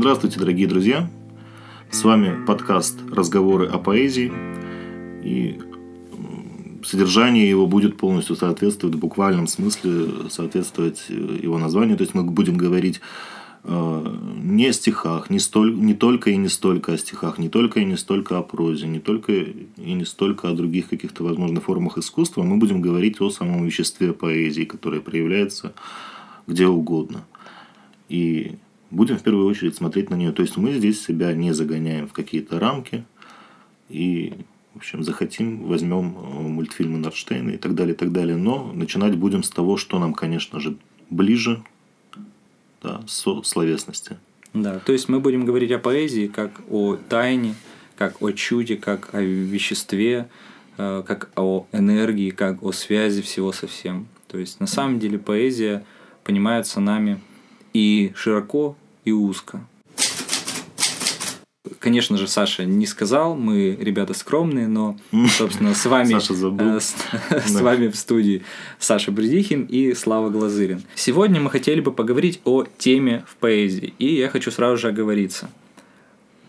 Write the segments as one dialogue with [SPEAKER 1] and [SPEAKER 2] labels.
[SPEAKER 1] Здравствуйте, дорогие друзья! С вами подкаст «Разговоры о поэзии». И содержание его будет полностью соответствовать в буквальном смысле, соответствовать его названию. То есть мы будем говорить э, не о стихах, не, столь, не только и не столько о стихах, не только и не столько о прозе, не только и не столько о других каких-то, возможно, формах искусства. Мы будем говорить о самом веществе поэзии, которое проявляется где угодно. И будем в первую очередь смотреть на нее. То есть мы здесь себя не загоняем в какие-то рамки и, в общем, захотим, возьмем э, мультфильмы Норштейна и так далее, и так далее. Но начинать будем с того, что нам, конечно же, ближе, да, со словесности.
[SPEAKER 2] Да, то есть мы будем говорить о поэзии как о тайне, как о чуде, как о веществе, э, как о энергии, как о связи всего со всем. То есть на самом деле поэзия понимается нами и широко, и узко. Конечно же, Саша не сказал, мы ребята скромные, но, собственно, с вами, Саша забыл. Э, с, с вами в студии Саша Бредихин и Слава Глазырин. Сегодня мы хотели бы поговорить о теме в поэзии, и я хочу сразу же оговориться.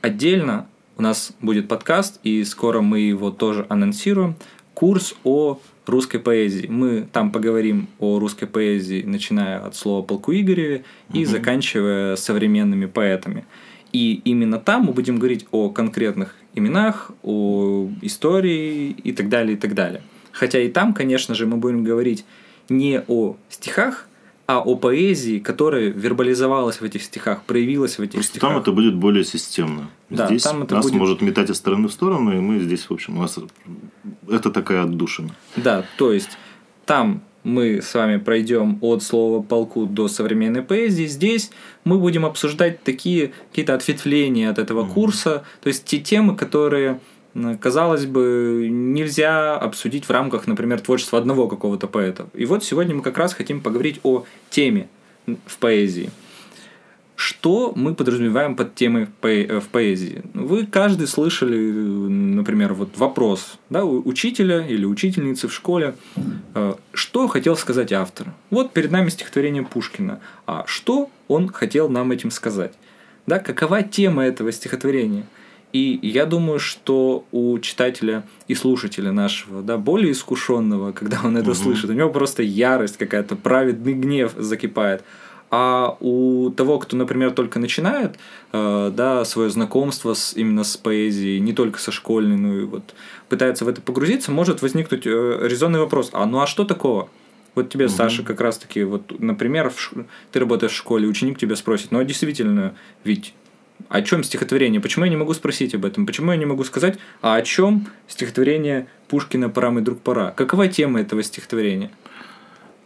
[SPEAKER 2] Отдельно у нас будет подкаст, и скоро мы его тоже анонсируем, курс о русской поэзии. Мы там поговорим о русской поэзии, начиная от слова полку Игореве и угу. заканчивая современными поэтами. И именно там мы будем говорить о конкретных именах, о истории и так далее, и так далее. Хотя и там, конечно же, мы будем говорить не о стихах, а о поэзии, которая вербализовалась в этих стихах, проявилась в этих
[SPEAKER 1] Просто
[SPEAKER 2] стихах.
[SPEAKER 1] там это будет более системно. Да, здесь там это нас будет... может метать из стороны в сторону, и мы здесь, в общем, у нас это такая отдушина.
[SPEAKER 2] Да, то есть там мы с вами пройдем от слова полку до современной поэзии. Здесь мы будем обсуждать такие какие-то ответвления от этого mm-hmm. курса, то есть те темы, которые казалось бы, нельзя обсудить в рамках, например, творчества одного какого-то поэта. И вот сегодня мы как раз хотим поговорить о теме в поэзии. Что мы подразумеваем под темой в поэзии? Вы каждый слышали, например, вот вопрос да, учителя или учительницы в школе, э, что хотел сказать автор. Вот перед нами стихотворение Пушкина. А что он хотел нам этим сказать? Да, какова тема этого стихотворения? И я думаю, что у читателя и слушателя нашего, да, более искушенного, когда он это угу. слышит, у него просто ярость какая-то, праведный гнев закипает. А у того, кто, например, только начинает, э, да, свое знакомство с, именно с поэзией, не только со школьной, ну и вот пытается в это погрузиться, может возникнуть э, резонный вопрос: а ну а что такого? Вот тебе, угу. Саша, как раз-таки, вот, например, в ш... ты работаешь в школе, ученик тебя спросит, ну а действительно, ведь о чем стихотворение? Почему я не могу спросить об этом? Почему я не могу сказать, а о чем стихотворение Пушкина «Пора, мой друг, пора»? Какова тема этого стихотворения?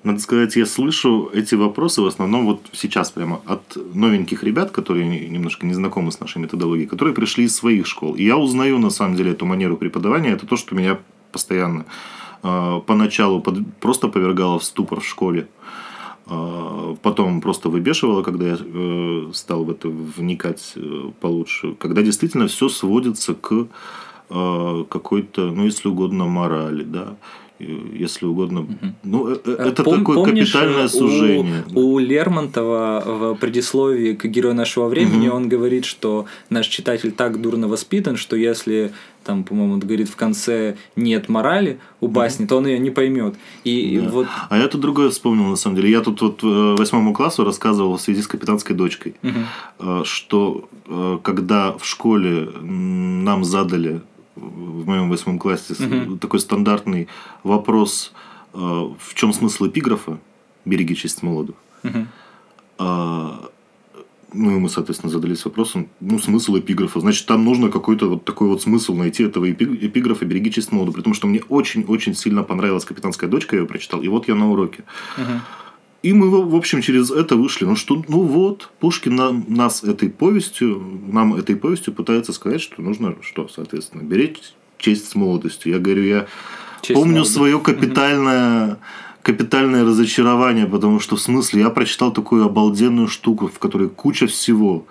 [SPEAKER 1] Надо сказать, я слышу эти вопросы в основном вот сейчас прямо от новеньких ребят, которые немножко не знакомы с нашей методологией, которые пришли из своих школ. И я узнаю на самом деле эту манеру преподавания. Это то, что меня постоянно э, поначалу под, просто повергало в ступор в школе. А, потом просто выбешивало, когда я э, стал в это вникать э, получше. Когда действительно все сводится к э, какой-то, ну, если угодно, морали, да если угодно. Угу. Ну, это Пом- такое помнишь, капитальное сужение.
[SPEAKER 2] У, у Лермонтова в предисловии к герою нашего времени угу. он говорит, что наш читатель так дурно воспитан, что если там, по-моему, он говорит в конце нет морали у басни, mm-hmm. то он ее не поймет. И,
[SPEAKER 1] да.
[SPEAKER 2] вот...
[SPEAKER 1] А я тут другое вспомнил, на самом деле. Я тут вот восьмому классу рассказывал в связи с капитанской дочкой, mm-hmm. что когда в школе нам задали в моем восьмом классе угу. такой стандартный вопрос, э, в чем смысл эпиграфа «Береги честь молоду». Угу. А, ну, и мы, соответственно, задались вопросом, ну, смысл эпиграфа. Значит, там нужно какой-то вот такой вот смысл найти этого эпиграфа «Береги честь молоду». При том, что мне очень-очень сильно понравилась «Капитанская дочка», я ее прочитал. И вот я на уроке. Угу. И мы, в общем, через это вышли. Ну что, ну вот, Пушкин нам, нас этой повестью, нам этой повестью пытается сказать, что нужно, что, соответственно, беречь честь с молодостью. Я говорю, я честь помню свое капитальное, капитальное разочарование, потому что в смысле я прочитал такую обалденную штуку, в которой куча всего.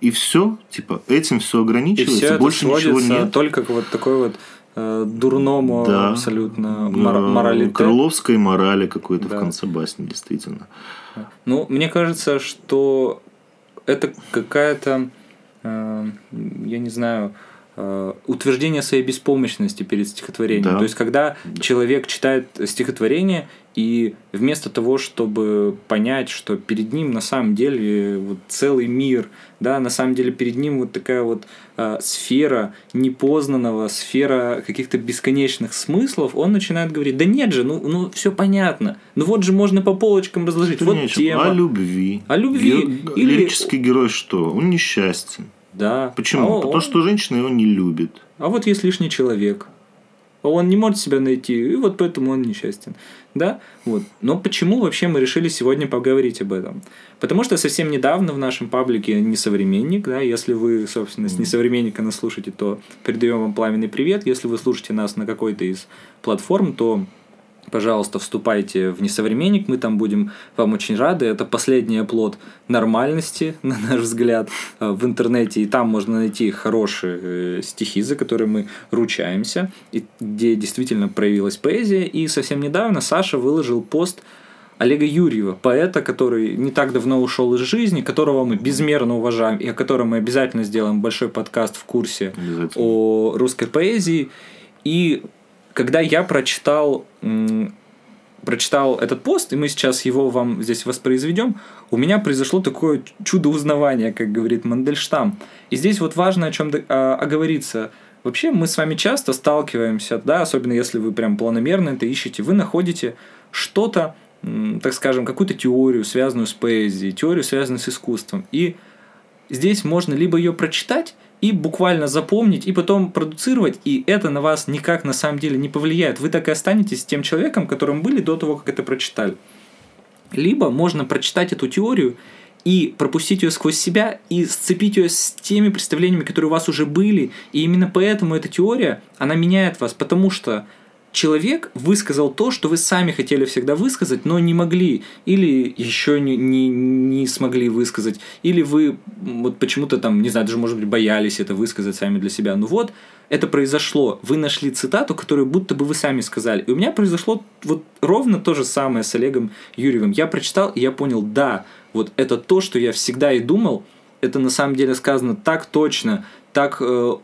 [SPEAKER 1] И все, типа, этим все ограничивается, и все больше ничего нет.
[SPEAKER 2] Только вот такой вот дурному да. абсолютно мор-
[SPEAKER 1] моралите. Крыловской морали какой-то да. в конце басни, действительно.
[SPEAKER 2] Ну, мне кажется, что это какая-то, э, я не знаю, э, утверждение своей беспомощности перед стихотворением. Да. То есть, когда да. человек читает стихотворение, и вместо того, чтобы понять, что перед ним на самом деле вот целый мир, да, на самом деле перед ним вот такая вот э, сфера непознанного, сфера каких-то бесконечных смыслов, он начинает говорить, да нет же, ну, ну все понятно, ну вот же можно по полочкам разложить, что вот нечем. тема.
[SPEAKER 1] О любви.
[SPEAKER 2] О любви.
[SPEAKER 1] Ге- Или... Лирический герой что? Он несчастен.
[SPEAKER 2] Да.
[SPEAKER 1] Почему? А Потому он... что женщина его не любит.
[SPEAKER 2] А вот есть лишний человек. Он не может себя найти, и вот поэтому он несчастен. Да? Вот. Но почему вообще мы решили сегодня поговорить об этом? Потому что совсем недавно в нашем паблике «Несовременник», да, если вы, собственно, с «Несовременника» нас слушаете, то передаем вам пламенный привет. Если вы слушаете нас на какой-то из платформ, то пожалуйста, вступайте в несовременник, мы там будем вам очень рады. Это последний оплот нормальности, на наш взгляд, э, в интернете. И там можно найти хорошие э, стихи, за которые мы ручаемся, и где действительно проявилась поэзия. И совсем недавно Саша выложил пост Олега Юрьева, поэта, который не так давно ушел из жизни, которого мы безмерно уважаем и о котором мы обязательно сделаем большой подкаст в курсе о русской поэзии. И когда я прочитал, прочитал этот пост, и мы сейчас его вам здесь воспроизведем, у меня произошло такое чудо узнавания, как говорит Мандельштам. И здесь вот важно о чем а, оговориться. Вообще мы с вами часто сталкиваемся, да, особенно если вы прям планомерно это ищете, вы находите что-то, так скажем, какую-то теорию, связанную с поэзией, теорию, связанную с искусством. И здесь можно либо ее прочитать, и буквально запомнить, и потом продуцировать, и это на вас никак на самом деле не повлияет. Вы так и останетесь тем человеком, которым были до того, как это прочитали. Либо можно прочитать эту теорию и пропустить ее сквозь себя и сцепить ее с теми представлениями, которые у вас уже были. И именно поэтому эта теория, она меняет вас, потому что человек высказал то, что вы сами хотели всегда высказать, но не могли, или еще не, не, не смогли высказать, или вы вот почему-то там, не знаю, даже, может быть, боялись это высказать сами для себя. Ну вот, это произошло. Вы нашли цитату, которую будто бы вы сами сказали. И у меня произошло вот ровно то же самое с Олегом Юрьевым. Я прочитал, и я понял, да, вот это то, что я всегда и думал, это на самом деле сказано так точно, так э,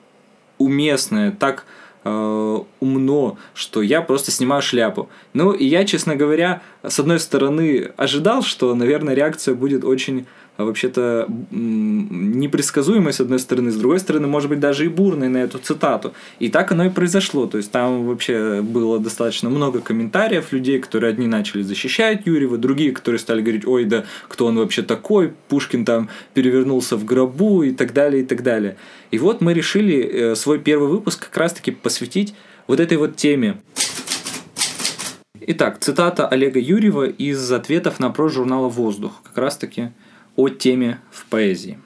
[SPEAKER 2] уместно, так э, умно, что я просто снимаю шляпу. Ну, и я, честно говоря, с одной стороны, ожидал, что, наверное, реакция будет очень вообще-то непредсказуемой, с одной стороны, с другой стороны, может быть, даже и бурной на эту цитату. И так оно и произошло. То есть там вообще было достаточно много комментариев людей, которые одни начали защищать Юрьева, другие, которые стали говорить, ой, да кто он вообще такой, Пушкин там перевернулся в гробу и так далее, и так далее. И вот мы решили э, свой первый выпуск как раз-таки посвятить вот этой вот теме. Итак, цитата Олега Юрьева из ответов на опрос журнала «Воздух». Как раз-таки о теме в поэзии.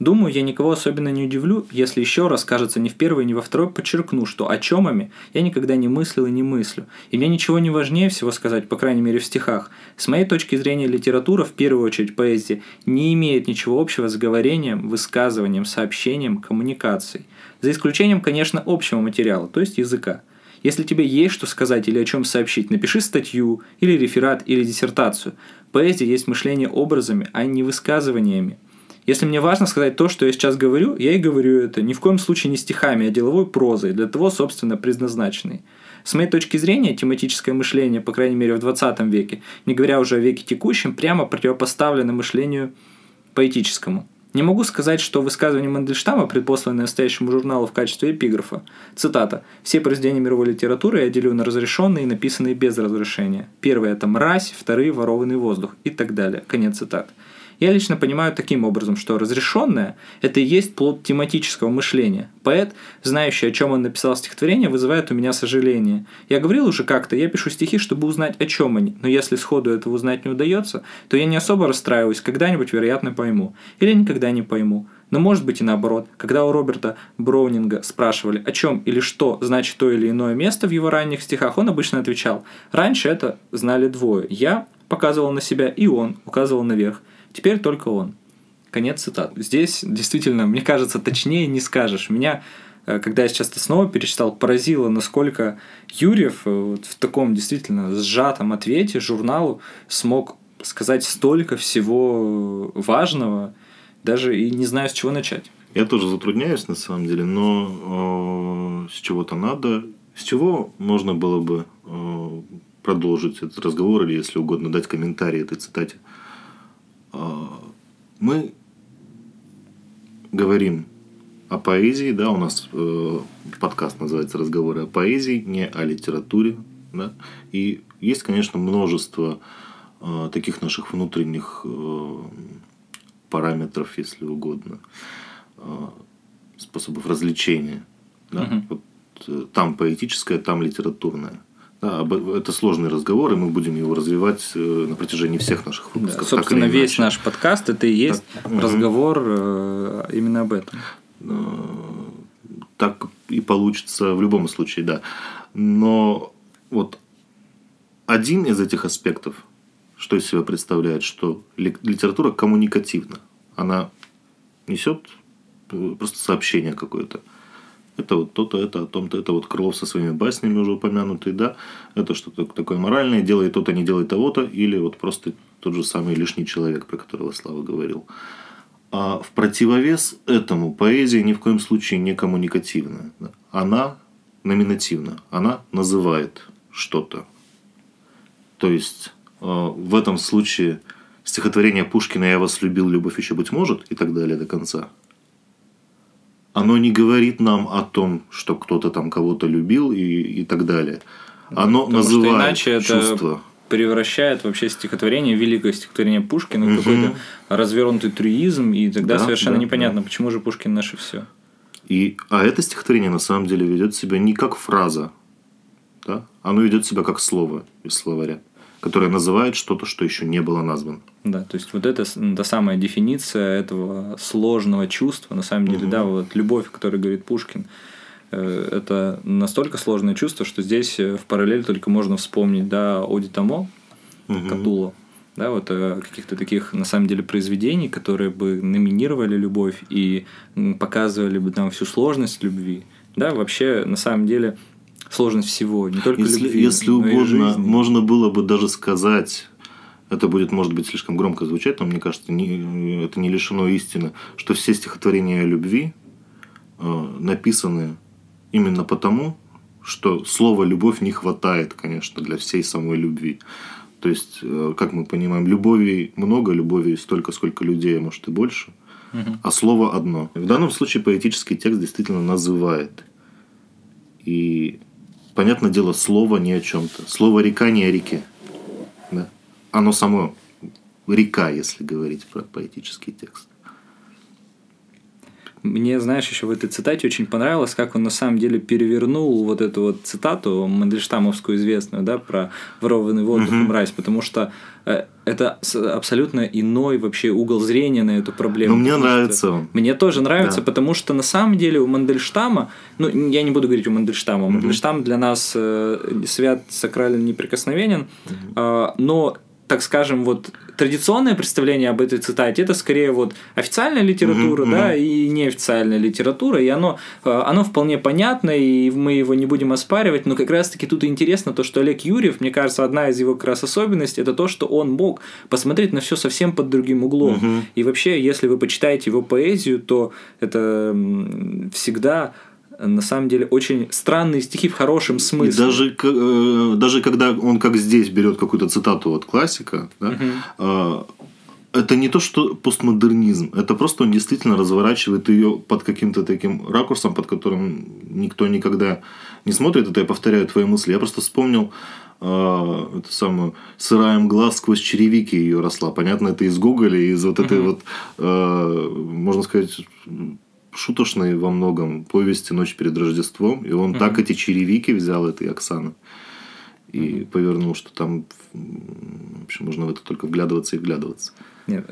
[SPEAKER 2] Думаю, я никого особенно не удивлю, если еще раз, кажется, не в первый, не во второй подчеркну, что о чемами я никогда не мыслил и не мыслю. И мне ничего не важнее всего сказать, по крайней мере в стихах. С моей точки зрения, литература, в первую очередь поэзия, не имеет ничего общего с говорением, высказыванием, сообщением, коммуникацией. За исключением, конечно, общего материала, то есть языка. Если тебе есть что сказать или о чем сообщить, напиши статью, или реферат, или диссертацию. Поэзия есть мышление образами, а не высказываниями. Если мне важно сказать то, что я сейчас говорю, я и говорю это, ни в коем случае не стихами, а деловой прозой, для того, собственно, предназначенной. С моей точки зрения, тематическое мышление, по крайней мере в 20 веке, не говоря уже о веке текущем, прямо противопоставлено мышлению поэтическому. Не могу сказать, что высказывание Мандельштама, предпосланное настоящему журналу в качестве эпиграфа, цитата, «Все произведения мировой литературы я делю на разрешенные и написанные без разрешения. Первые – это мразь, вторые – ворованный воздух» и так далее. Конец цитат. Я лично понимаю таким образом, что разрешенное – это и есть плод тематического мышления. Поэт, знающий, о чем он написал стихотворение, вызывает у меня сожаление. Я говорил уже как-то, я пишу стихи, чтобы узнать, о чем они, но если сходу этого узнать не удается, то я не особо расстраиваюсь, когда-нибудь, вероятно, пойму. Или никогда не пойму. Но может быть и наоборот. Когда у Роберта Броунинга спрашивали, о чем или что значит то или иное место в его ранних стихах, он обычно отвечал, раньше это знали двое. Я показывал на себя, и он указывал наверх. Теперь только он. Конец цитат. Здесь действительно, мне кажется, точнее не скажешь. Меня э, когда я сейчас это снова перечитал, поразило, насколько Юрьев э, вот в таком действительно сжатом ответе журналу смог сказать столько всего важного, даже и не знаю, с чего начать.
[SPEAKER 1] Я тоже затрудняюсь, на самом деле, но э, с чего-то надо. С чего можно было бы э, продолжить этот разговор, или, если угодно, дать комментарий этой цитате? Э, мы говорим о поэзии, да, у нас э, подкаст называется «Разговоры о поэзии», не о литературе, да, и есть, конечно, множество э, таких наших внутренних э, параметров, если угодно, э, способов развлечения, да,
[SPEAKER 2] Мгм.
[SPEAKER 1] вот, э, там поэтическое, там литературное. Да, об- это сложный разговор, и мы будем его развивать э, на протяжении всех наших
[SPEAKER 2] Да,
[SPEAKER 1] выпусков. так
[SPEAKER 2] собственно, весь наш подкаст это и есть
[SPEAKER 1] Так,
[SPEAKER 2] разговор э, именно об этом.
[SPEAKER 1] Э, так и получится в любом случае, да. Но вот один из этих аспектов, что из себя представляет, что ли- литература коммуникативна. Она несет просто сообщение какое-то. Это вот то-то, это о том-то, это вот Крылов со своими баснями уже упомянутый, да. Это что-то такое моральное, делай то-то, не делай того-то, или вот просто тот же самый лишний человек, про которого Слава говорил. А в противовес этому поэзия ни в коем случае не коммуникативная. Она номинативна. Она называет что-то. То есть э, в этом случае стихотворение Пушкина «Я вас любил, любовь еще быть может» и так далее до конца. Оно не говорит нам о том, что кто-то там кого-то любил и, и так далее. Оно
[SPEAKER 2] Потому что
[SPEAKER 1] называет
[SPEAKER 2] иначе это
[SPEAKER 1] чувство.
[SPEAKER 2] превращает вообще стихотворение, великое стихотворение Пушкина в
[SPEAKER 1] Мгм.
[SPEAKER 2] какой-то развернутый трюизм, и тогда
[SPEAKER 1] Да,
[SPEAKER 2] совершенно
[SPEAKER 1] да,
[SPEAKER 2] непонятно,
[SPEAKER 1] да.
[SPEAKER 2] почему же Пушкин наше все.
[SPEAKER 1] И, а это стихотворение на самом деле ведет себя не как фраза, да? оно ведет себя как слово из словаря, которое называет что-то, что еще не было названо.
[SPEAKER 2] Да, то есть вот это с- та самая дефиниция этого сложного чувства, на самом деле,
[SPEAKER 1] Мгм.
[SPEAKER 2] да, вот любовь, о которой говорит Пушкин, э, это настолько сложное чувство, что здесь э, в параллель только можно вспомнить, да, Оди Тамо,
[SPEAKER 1] Мгм.
[SPEAKER 2] Катула, да, вот э, каких-то таких, на самом деле, произведений, которые бы номинировали любовь и показывали бы там всю сложность любви, да, вообще, на самом деле, сложность всего, не только
[SPEAKER 1] Если,
[SPEAKER 2] любви,
[SPEAKER 1] если
[SPEAKER 2] но и
[SPEAKER 1] угодно,
[SPEAKER 2] жизни.
[SPEAKER 1] можно было бы даже сказать, это будет, может быть, слишком громко звучать, но мне кажется, не, это не лишено истины, что все стихотворения о любви э, написаны именно потому, что слова «любовь» не хватает, конечно, для всей самой любви. То есть, э, как мы понимаем, любови много, любови столько, сколько людей, а может и больше,
[SPEAKER 2] Мгм.
[SPEAKER 1] а слово одно. В данном случае поэтический текст действительно называет. И, понятное дело, слово не о чем-то. Слово река не о реке. Да? Оно само река, если говорить про поэтический текст.
[SPEAKER 2] Мне, знаешь, еще в этой цитате очень понравилось, как он на самом деле перевернул вот эту вот цитату Мандельштамовскую известную, да, про ворованный воздух и мразь, потому что э, это абсолютно иной вообще угол зрения на эту проблему.
[SPEAKER 1] Но мне нравится он.
[SPEAKER 2] Мне тоже нравится,
[SPEAKER 1] Да.
[SPEAKER 2] потому что на самом деле у Мандельштама, ну, я не буду говорить у Мандельштама, Мандельштам для нас э, свят, сакрален, неприкосновенен, э, но так скажем, вот традиционное представление об этой цитате это скорее вот официальная литература,
[SPEAKER 1] Мгм,
[SPEAKER 2] да, и неофициальная литература, и оно, э, оно вполне понятно, и мы его не будем оспаривать, но как раз-таки тут интересно то, что Олег Юрьев, мне кажется, одна из его как раз особенностей, это то, что он мог посмотреть на все совсем под другим углом.
[SPEAKER 1] Мгм.
[SPEAKER 2] И вообще, если вы почитаете его поэзию, то это всегда на самом деле очень странные стихи в хорошем
[SPEAKER 1] И
[SPEAKER 2] смысле.
[SPEAKER 1] даже, к- э, даже когда он, как здесь, берет какую-то цитату от классика, да, э, это не то, что постмодернизм, это просто он действительно разворачивает ее под каким-то таким ракурсом, под которым никто никогда не смотрит. Это я повторяю твои мысли. Я просто вспомнил э, эту самую «Сырая мгла сквозь черевики» ее росла. Понятно, это из Гоголя, из вот этой
[SPEAKER 2] Мгм.
[SPEAKER 1] вот, э, можно сказать, шуточной во многом повести «Ночь перед Рождеством». И он
[SPEAKER 2] Мгм.
[SPEAKER 1] так эти черевики взял, этой Оксаны, и повернул, что там, м, в общем, можно в это только вглядываться и вглядываться.
[SPEAKER 2] Нет,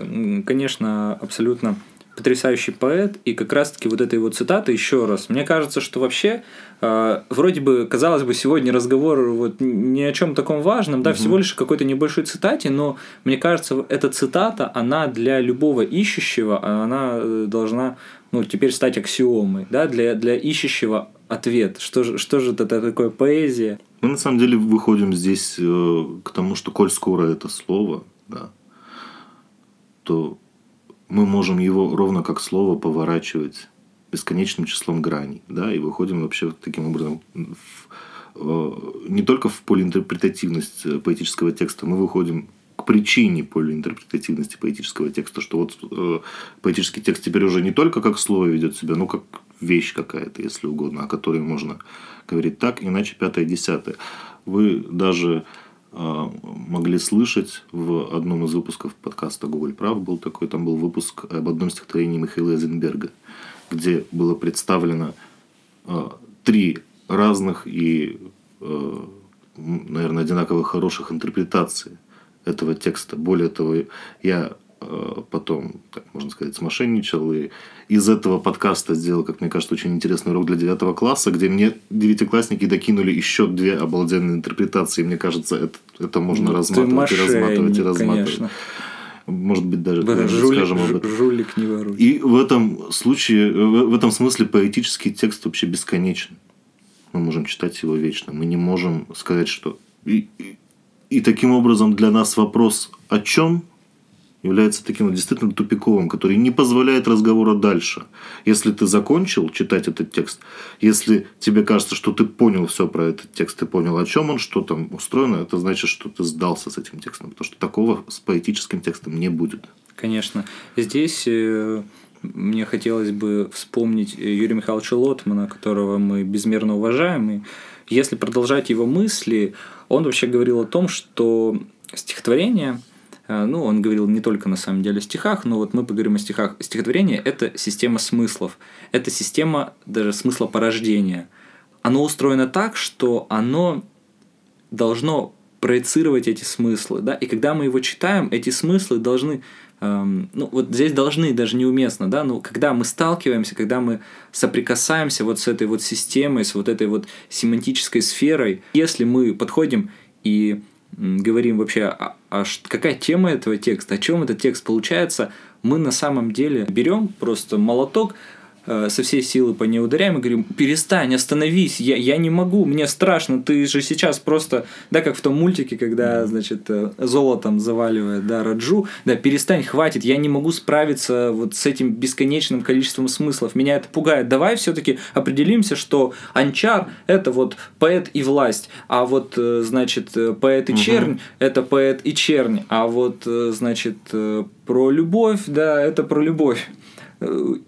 [SPEAKER 2] конечно, абсолютно потрясающий поэт, и как раз-таки вот эта его цитата еще раз. Мне кажется, что вообще э, вроде бы, казалось бы, сегодня разговор вот ни о чем таком важном, да, всего лишь какой-то небольшой цитате, но мне кажется, эта цитата, она для любого ищущего, она э, должна, ну, теперь стать аксиомой, да, для, для ищущего ответ. Что же, что же это такое поэзия?
[SPEAKER 1] Мы на самом деле выходим здесь э, к тому, что коль скоро это слово, да, то мы можем его ровно как слово поворачивать бесконечным числом граней, да, и выходим вообще таким образом в, э, не только в полиинтерпретативность э, поэтического текста, мы выходим к причине полиинтерпретативности поэтического текста, что вот э, поэтический текст теперь уже не только как слово ведет себя, но как вещь какая-то, если угодно, о которой можно говорить так, иначе пятое, десятое. Вы даже э, могли слышать в одном из выпусков подкаста «Гоголь прав» был такой, там был выпуск об одном стихотворении Михаила Эйзенберга, где было представлено э, три разных и, э, наверное, одинаково хороших интерпретации этого текста. Более того, я э, потом, так можно сказать, смошенничал и из этого подкаста сделал, как мне кажется, очень интересный урок для девятого класса, где мне девятиклассники докинули еще две обалденные интерпретации. Мне кажется, это, это можно ну, разматывать и разматывать и разматывать. Конечно. Может быть, даже да, жулик, скажем об этом. Жулик не воруй. И в этом случае, в, в этом смысле поэтический текст вообще бесконечен. Мы можем читать его вечно. Мы не можем сказать, что... И, и, и таким образом для нас вопрос о чем является таким действительно тупиковым, который не позволяет разговора дальше. Если ты закончил читать этот текст, если тебе кажется, что ты понял все про этот текст, ты понял, о чем он, что там устроено, это значит, что ты сдался с этим текстом, потому что такого с поэтическим текстом не будет.
[SPEAKER 2] Конечно. Здесь э, мне хотелось бы вспомнить Юрия Михайловича Лотмана, которого мы безмерно уважаем. И если продолжать его мысли, он вообще говорил о том, что стихотворение, э, ну, он говорил не только на самом деле о стихах, но вот мы поговорим о стихах. Стихотворение – это система смыслов, это система даже смысла порождения. Оно устроено так, что оно должно проецировать эти смыслы, да, и когда мы его читаем, эти смыслы должны эм, ну вот здесь должны даже неуместно, да, но когда мы сталкиваемся, когда мы соприкасаемся вот с этой вот системой, с вот этой вот семантической сферой, если мы подходим и говорим вообще, а, а какая тема этого текста, о чем этот текст получается, мы на самом деле берем просто молоток, со всей силы по ней ударяем и говорим, перестань, остановись, я, я не могу, мне страшно, ты же сейчас просто, да, как в том мультике, когда, значит, э, золотом заваливает, да, Раджу, да, перестань, хватит, я не могу справиться вот с этим бесконечным количеством смыслов, меня это пугает, давай все таки определимся, что Анчар – это вот поэт и власть, а вот, э, значит, поэт и чернь угу. – это поэт и чернь, а вот, значит, про любовь, да, это про любовь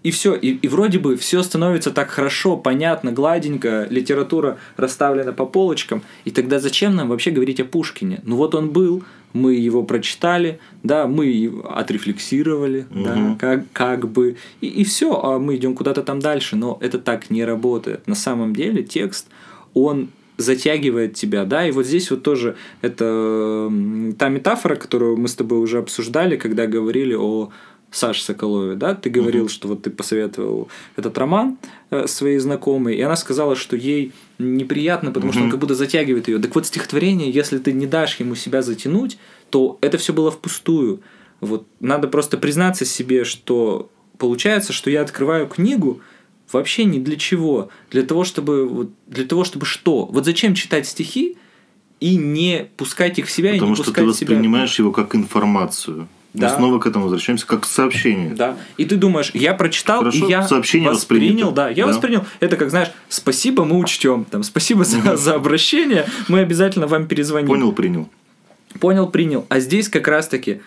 [SPEAKER 2] и все, и, и вроде бы все становится так хорошо, понятно, гладенько, литература расставлена по полочкам, и тогда зачем нам вообще говорить о Пушкине? Ну вот он был, мы его прочитали, да, мы отрефлексировали, угу. да, как, как бы, и, и все, а мы идем куда-то там дальше, но это так не работает. На самом деле текст, он затягивает тебя, да, и вот здесь вот тоже это та метафора, которую мы с тобой уже обсуждали, когда говорили о Саше Соколове, да, ты говорил, угу. что вот ты посоветовал этот роман э, своей знакомой, и она сказала, что ей неприятно, потому угу. что он как будто затягивает ее. Так вот стихотворение, если ты не дашь ему себя затянуть, то это все было впустую. Вот надо просто признаться себе, что получается, что я открываю книгу вообще не для чего, для того, чтобы вот для того, чтобы что? Вот зачем читать стихи и не пускать их в себя
[SPEAKER 1] Потому
[SPEAKER 2] и не
[SPEAKER 1] что ты воспринимаешь себя... его как информацию. Да. Мы снова к этому возвращаемся, как сообщение.
[SPEAKER 2] Да. И ты думаешь, я прочитал, Хорошо, и я сообщение воспринял. Да, я да. воспринял. Это как, знаешь, спасибо, мы учтем. Там, спасибо за, за обращение, мы обязательно вам перезвоним.
[SPEAKER 1] Понял, принял.
[SPEAKER 2] Понял, принял. А здесь как раз-таки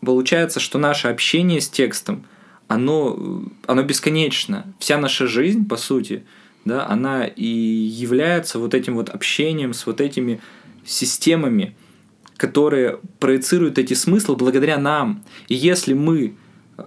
[SPEAKER 2] получается, что наше общение с текстом, оно, оно бесконечно. Вся наша жизнь, по сути, да, она и является вот этим вот общением с вот этими системами, которые проецируют эти смыслы благодаря нам. И если мы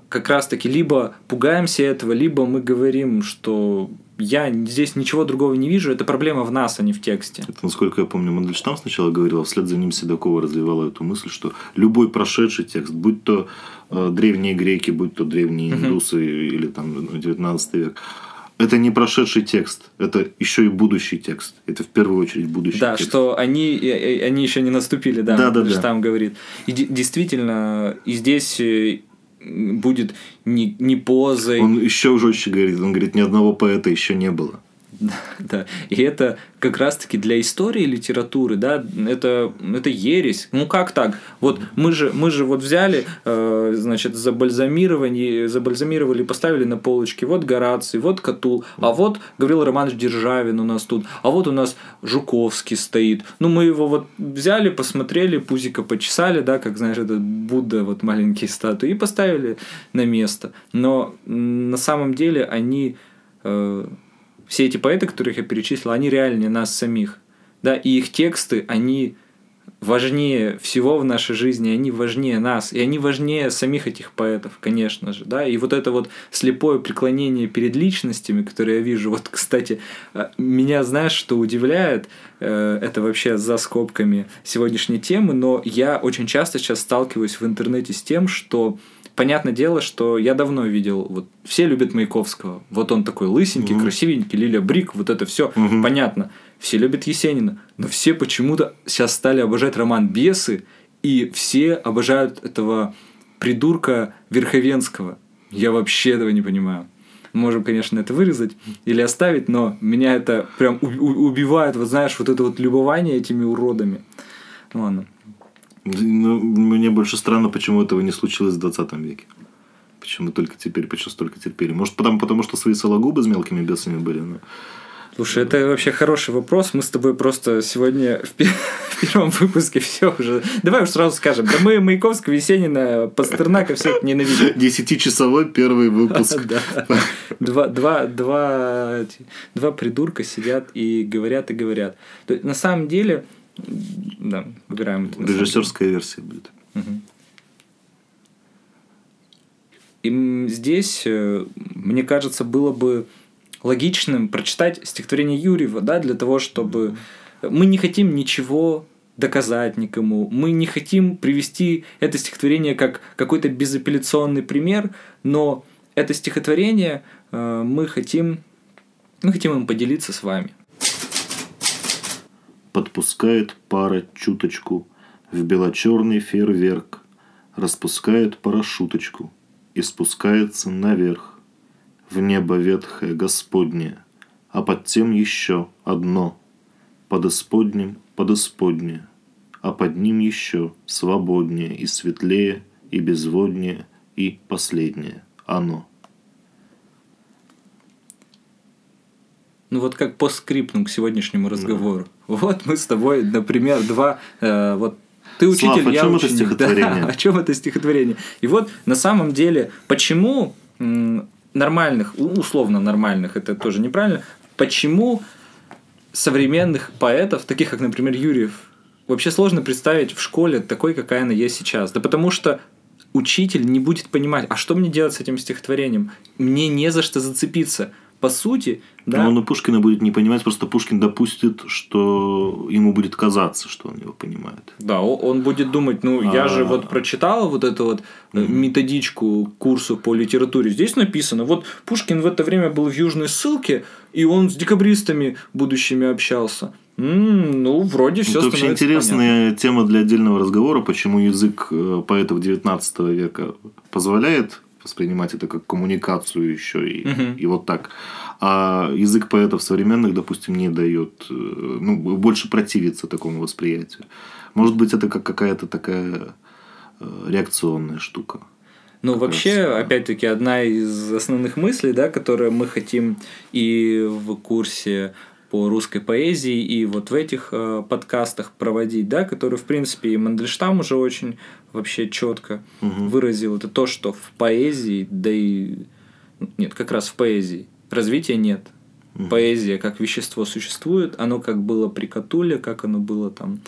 [SPEAKER 2] как раз-таки либо пугаемся этого, либо мы говорим, что я здесь ничего другого не вижу, это проблема в нас, а не в тексте.
[SPEAKER 1] Это, насколько я помню, Мандельштам сначала говорил, а вслед за ним Седокова развивала эту мысль, что любой прошедший текст, будь то э, древние греки, будь то древние индусы uh-huh. или там 19 век, это не прошедший текст, это еще и будущий текст. Это в первую очередь будущий
[SPEAKER 2] да,
[SPEAKER 1] текст.
[SPEAKER 2] Да, что они, они еще не наступили, да, да, да, да. там говорит. И действительно, и здесь э, будет не, не позой.
[SPEAKER 1] Он еще жестче говорит, он говорит, ни одного поэта еще не было.
[SPEAKER 2] Да, да. И это как раз-таки для истории литературы, да, это, это ересь. Ну как так? Вот мы же, мы же вот взяли, э, значит, забальзамировали, забальзамировали, поставили на полочке. Вот Гораций, вот Катул, а вот Гаврил Романович Державин у нас тут, а вот у нас Жуковский стоит. Ну мы его вот взяли, посмотрели, пузика почесали, да, как знаешь, этот Будда, вот маленькие статуи, и поставили на место. Но на самом деле они э, все эти поэты, которых я перечислил, они реальнее нас самих. Да, и их тексты, они важнее всего в нашей жизни, они важнее нас, и они важнее самих этих поэтов, конечно же, да, и вот это вот слепое преклонение перед личностями, которые я вижу, вот, кстати, э, меня, знаешь, что удивляет, э, это вообще за скобками сегодняшней темы, но я очень часто сейчас сталкиваюсь в интернете с тем, что понятное дело, что я давно видел, вот все любят Маяковского. Вот он такой лысенький, угу. красивенький, Лилия Брик, вот это все угу. понятно. Все любят Есенина, но все почему-то сейчас стали обожать роман Бесы, и все обожают этого придурка Верховенского. Я вообще этого не понимаю. Можем, конечно, это вырезать или оставить, но меня это прям убивает, вот знаешь, вот это вот любование этими уродами. Ладно.
[SPEAKER 1] Ну, мне больше странно, почему этого не случилось в 20 веке. Почему только теперь, почему столько терпели. Может, потому, потому что свои сологубы с мелкими бесами были. Но...
[SPEAKER 2] Слушай, это вообще хороший вопрос. Мы с тобой просто сегодня в, первом выпуске все уже. Давай уж сразу скажем. Да мы Маяковского, Есенина, Пастернака всех ненавидим.
[SPEAKER 1] Десятичасовой первый выпуск.
[SPEAKER 2] Два, два, два, два придурка сидят и говорят и говорят. На самом деле, да, выбираем.
[SPEAKER 1] Режиссерская версия будет. Угу.
[SPEAKER 2] И здесь, э, мне кажется, было бы логичным прочитать стихотворение Юрьева, да, для того, чтобы мы не хотим ничего доказать никому, мы не хотим привести это стихотворение как какой-то безапелляционный пример, но это стихотворение э, мы хотим, мы хотим им поделиться с вами
[SPEAKER 1] подпускает пара чуточку в белочерный фейерверк, распускает парашюточку и спускается наверх, в небо ветхое Господнее, а под тем еще одно, под исподним под исподнее, а под ним еще свободнее и светлее и безводнее и последнее оно.
[SPEAKER 2] Ну вот как по скриптам к сегодняшнему разговору. Да. Вот мы с тобой, например, два э, вот ты учитель, Слав, я о чем ученик. Это стихотворение? Да, о чем это стихотворение? И вот на самом деле, почему нормальных, условно нормальных, это тоже неправильно, почему современных поэтов, таких как, например, Юрьев, вообще сложно представить в школе такой, какая она есть сейчас? Да потому что учитель не будет понимать, а что мне делать с этим стихотворением? Мне не за что зацепиться по сути,
[SPEAKER 1] да. Но он и Пушкина будет не понимать, просто Пушкин допустит, что ему будет казаться, что он его понимает.
[SPEAKER 2] Да, он будет думать, ну, я же а. вот прочитал вот эту вот mm методичку курсу по литературе. Здесь написано, вот Пушкин в это время был в Южной ссылке, и он с декабристами будущими общался. ну, вроде все
[SPEAKER 1] Это вообще интересная понятно. тема для отдельного разговора, почему язык э, поэтов XIX века позволяет воспринимать это как коммуникацию еще и, угу. и вот так. А язык поэтов современных, допустим, не дает, э, ну, больше противится такому восприятию. Может быть, это как какая-то такая э, реакционная штука.
[SPEAKER 2] Ну, вообще, раз, опять-таки, одна из основных мыслей, да, которые мы хотим и в курсе по русской поэзии и вот в этих э, подкастах проводить, да, которые, в принципе, и Мандельштам уже очень вообще четко угу. выразил. Это то, что в поэзии, да и... Нет, как раз в поэзии развития нет. Угу. Поэзия как вещество существует, оно как было при Катуле, как оно было там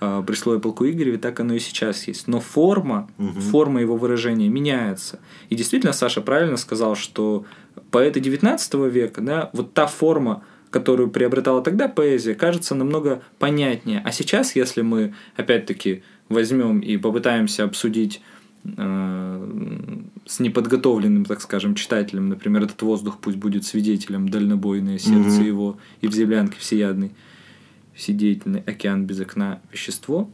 [SPEAKER 2] э, при слое полку Игореве, так оно и сейчас есть. Но форма, угу. форма его выражения меняется. И действительно, Саша правильно сказал, что поэты XIX века, да, вот та форма, которую приобретала тогда поэзия, кажется намного понятнее. А сейчас, если мы, опять-таки, возьмем и попытаемся обсудить э, с неподготовленным, так скажем, читателем, например, этот воздух пусть будет свидетелем, дальнобойное сердце угу. его, и в землянке всеядный, вседеятельный океан без окна вещество,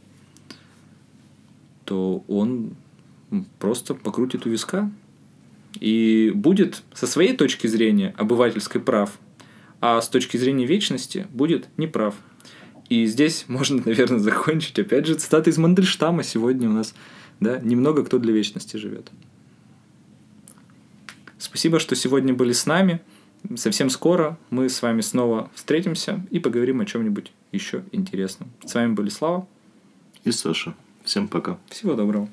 [SPEAKER 2] то он просто покрутит у виска и будет со своей точки зрения обывательской прав, а с точки зрения вечности будет неправ. И здесь можно, наверное, закончить, опять же, цитата из Мандельштама сегодня у нас, да, немного кто для вечности живет. Спасибо, что сегодня были с нами. Совсем скоро мы с вами снова встретимся и поговорим о чем-нибудь еще интересном. С вами были Слава
[SPEAKER 1] и Саша. Всем пока.
[SPEAKER 2] Всего доброго.